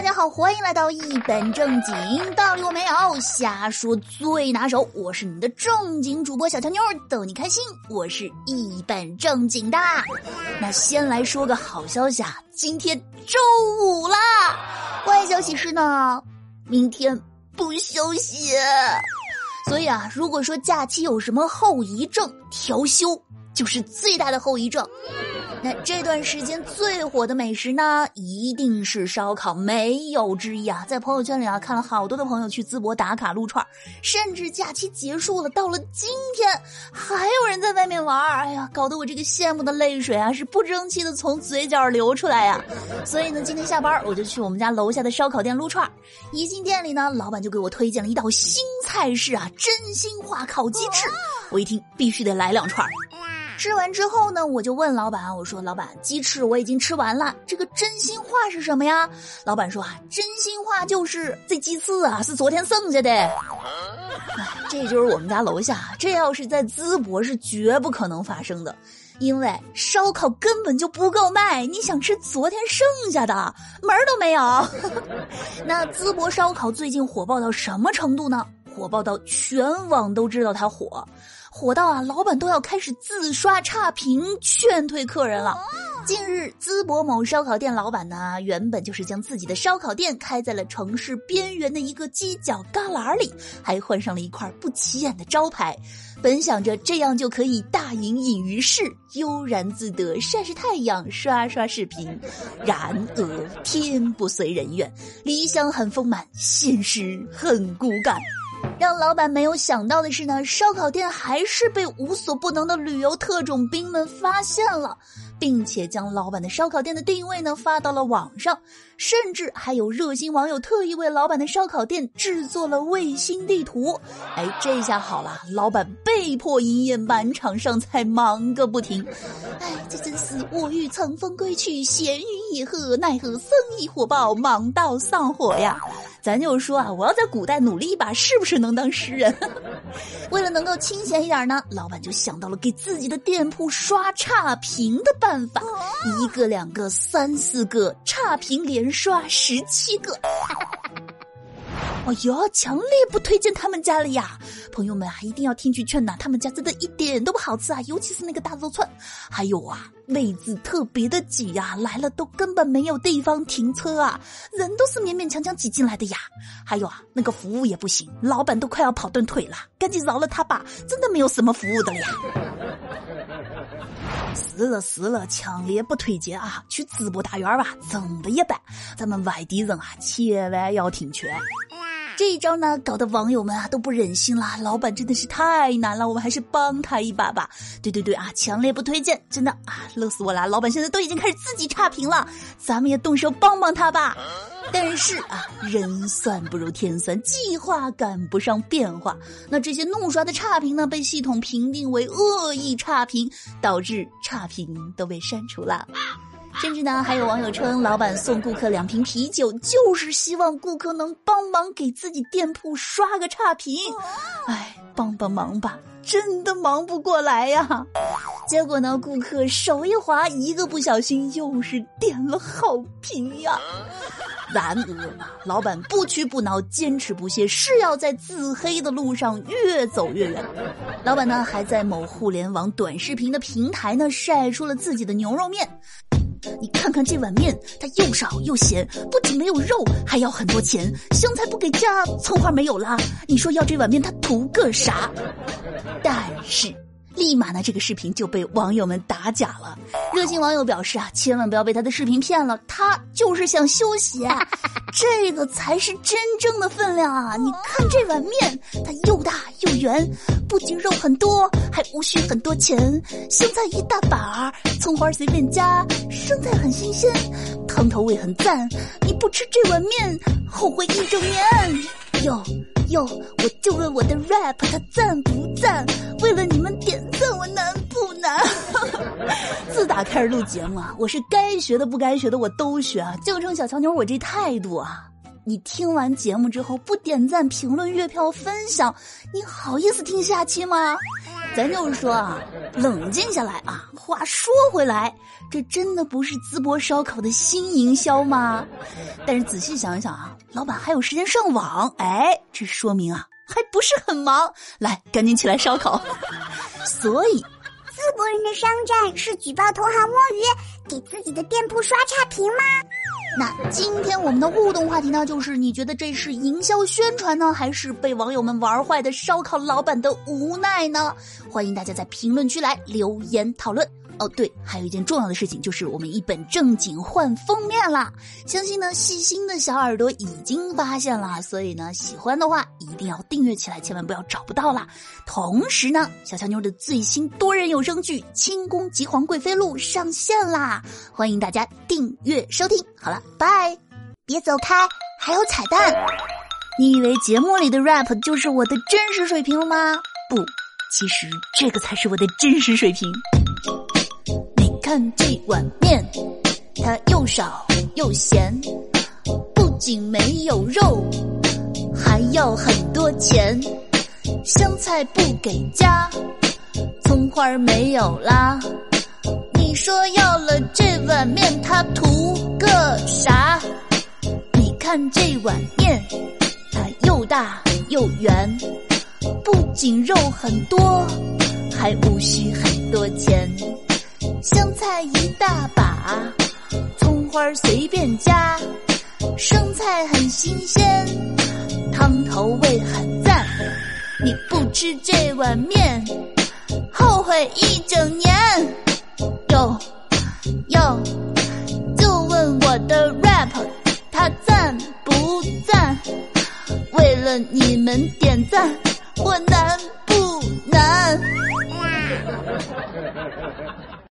大家好，欢迎来到一本正经，道理我没有，瞎说最拿手。我是你的正经主播小乔妞，逗你开心。我是一本正经的。那先来说个好消息啊，今天周五啦。坏消息是呢，明天不休息。所以啊，如果说假期有什么后遗症，调休就是最大的后遗症。那这段时间最火的美食呢，一定是烧烤，没有之一啊！在朋友圈里啊，看了好多的朋友去淄博打卡撸串，甚至假期结束了，到了今天还有人在外面玩哎呀，搞得我这个羡慕的泪水啊，是不争气的从嘴角流出来呀！所以呢，今天下班我就去我们家楼下的烧烤店撸串，一进店里呢，老板就给我推荐了一道新菜式啊，真心话烤鸡翅，我一听必须得来两串。吃完之后呢，我就问老板，我说：“老板，鸡翅我已经吃完了，这个真心话是什么呀？”老板说：“啊，真心话就是这鸡翅啊，是昨天剩下的。”哎，这就是我们家楼下，这要是在淄博是绝不可能发生的，因为烧烤根本就不够卖，你想吃昨天剩下的，门儿都没有。那淄博烧烤最近火爆到什么程度呢？火爆到全网都知道它火。火到啊，老板都要开始自刷差评劝退客人了。近日，淄博某烧烤店老板呢，原本就是将自己的烧烤店开在了城市边缘的一个犄角旮旯里，还换上了一块不起眼的招牌，本想着这样就可以大隐隐于市，悠然自得晒晒太阳，刷刷视频。然而天不遂人愿，理想很丰满，现实很骨感。让老板没有想到的是呢，烧烤店还是被无所不能的旅游特种兵们发现了，并且将老板的烧烤店的定位呢发到了网上，甚至还有热心网友特意为老板的烧烤店制作了卫星地图。哎，这下好了，老板被迫营业，满场上菜，忙个不停。哎，这真是我欲乘风归去，闲云野鹤，奈何生意火爆，忙到上火呀。咱就说啊，我要在古代努力一把，是不是能当诗人？为了能够清闲一点呢，老板就想到了给自己的店铺刷差评的办法，一个、两个、三四个差评连刷十七个。哎呦，强烈不推荐他们家了呀！朋友们啊，一定要听句劝呐，他们家真的一点都不好吃啊，尤其是那个大肉串，还有啊，位置特别的挤呀，来了都根本没有地方停车啊，人都是勉勉强强挤进来的呀。还有啊，那个服务也不行，老板都快要跑断腿了，赶紧饶了他吧，真的没有什么服务的呀。死了死了，强烈不推荐啊！去淄博大院吧，真的一般，咱们外地人啊，千万要听劝。这一招呢，搞得网友们啊都不忍心啦。老板真的是太难了，我们还是帮他一把吧。对对对啊，强烈不推荐，真的啊，乐死我了。老板现在都已经开始自己差评了，咱们也动手帮帮他吧。但是啊，人算不如天算，计划赶不上变化。那这些怒刷的差评呢，被系统评定为恶意差评，导致差评都被删除了。甚至呢，还有网友称，老板送顾客两瓶啤酒，就是希望顾客能帮忙给自己店铺刷个差评。哎，帮帮忙吧，真的忙不过来呀。结果呢，顾客手一滑，一个不小心又是点了好评呀。然而啊，老板不屈不挠，坚持不懈，是要在自黑的路上越走越远。老板呢，还在某互联网短视频的平台呢，晒出了自己的牛肉面。你看看这碗面，它又少又咸，不仅没有肉，还要很多钱。香菜不给加，葱花没有啦。你说要这碗面，它图个啥？但是。立马呢，这个视频就被网友们打假了。热心网友表示啊，千万不要被他的视频骗了，他就是想休息，这个才是真正的分量啊！你看这碗面，它又大又圆，不仅肉很多，还无需很多钱。香菜一大把，葱花随便加，生菜很新鲜，汤头味很赞。你不吃这碗面，后悔一整年。哟哟，我就问我的 rap 它赞不赞？为了你们点？自打开始录节目啊，我是该学的不该学的我都学啊，就冲小乔妞我这态度啊！你听完节目之后不点赞、评论、月票、分享，你好意思听下期吗？咱就是说啊，冷静下来啊。话说回来，这真的不是淄博烧烤的新营销吗？但是仔细想一想啊，老板还有时间上网，哎，这说明啊还不是很忙。来，赶紧起来烧烤。所以，淄博人的商战是举报同行摸鱼，给自己的店铺刷差评吗？那今天我们的互动话题呢，就是你觉得这是营销宣传呢，还是被网友们玩坏的烧烤老板的无奈呢？欢迎大家在评论区来留言讨论。哦，对，还有一件重要的事情，就是我们一本正经换封面啦。相信呢，细心的小耳朵已经发现了，所以呢，喜欢的话一定要订阅起来，千万不要找不到啦。同时呢，小乔妞的最新多人有声剧《清宫极皇贵妃录》上线啦，欢迎大家订阅收听。好了，拜，别走开，还有彩蛋。你以为节目里的 rap 就是我的真实水平了吗？不，其实这个才是我的真实水平。看这碗面，它又少又咸，不仅没有肉，还要很多钱。香菜不给加，葱花没有啦。你说要了这碗面，它图个啥？你看这碗面，它又大又圆，不仅肉很多，还无需很多钱。香菜一大把，葱花随便加，生菜很新鲜，汤头味很赞。你不吃这碗面，后悔一整年。哟哟，就问我的 rap，它赞不赞？为了你们点赞，我难不难？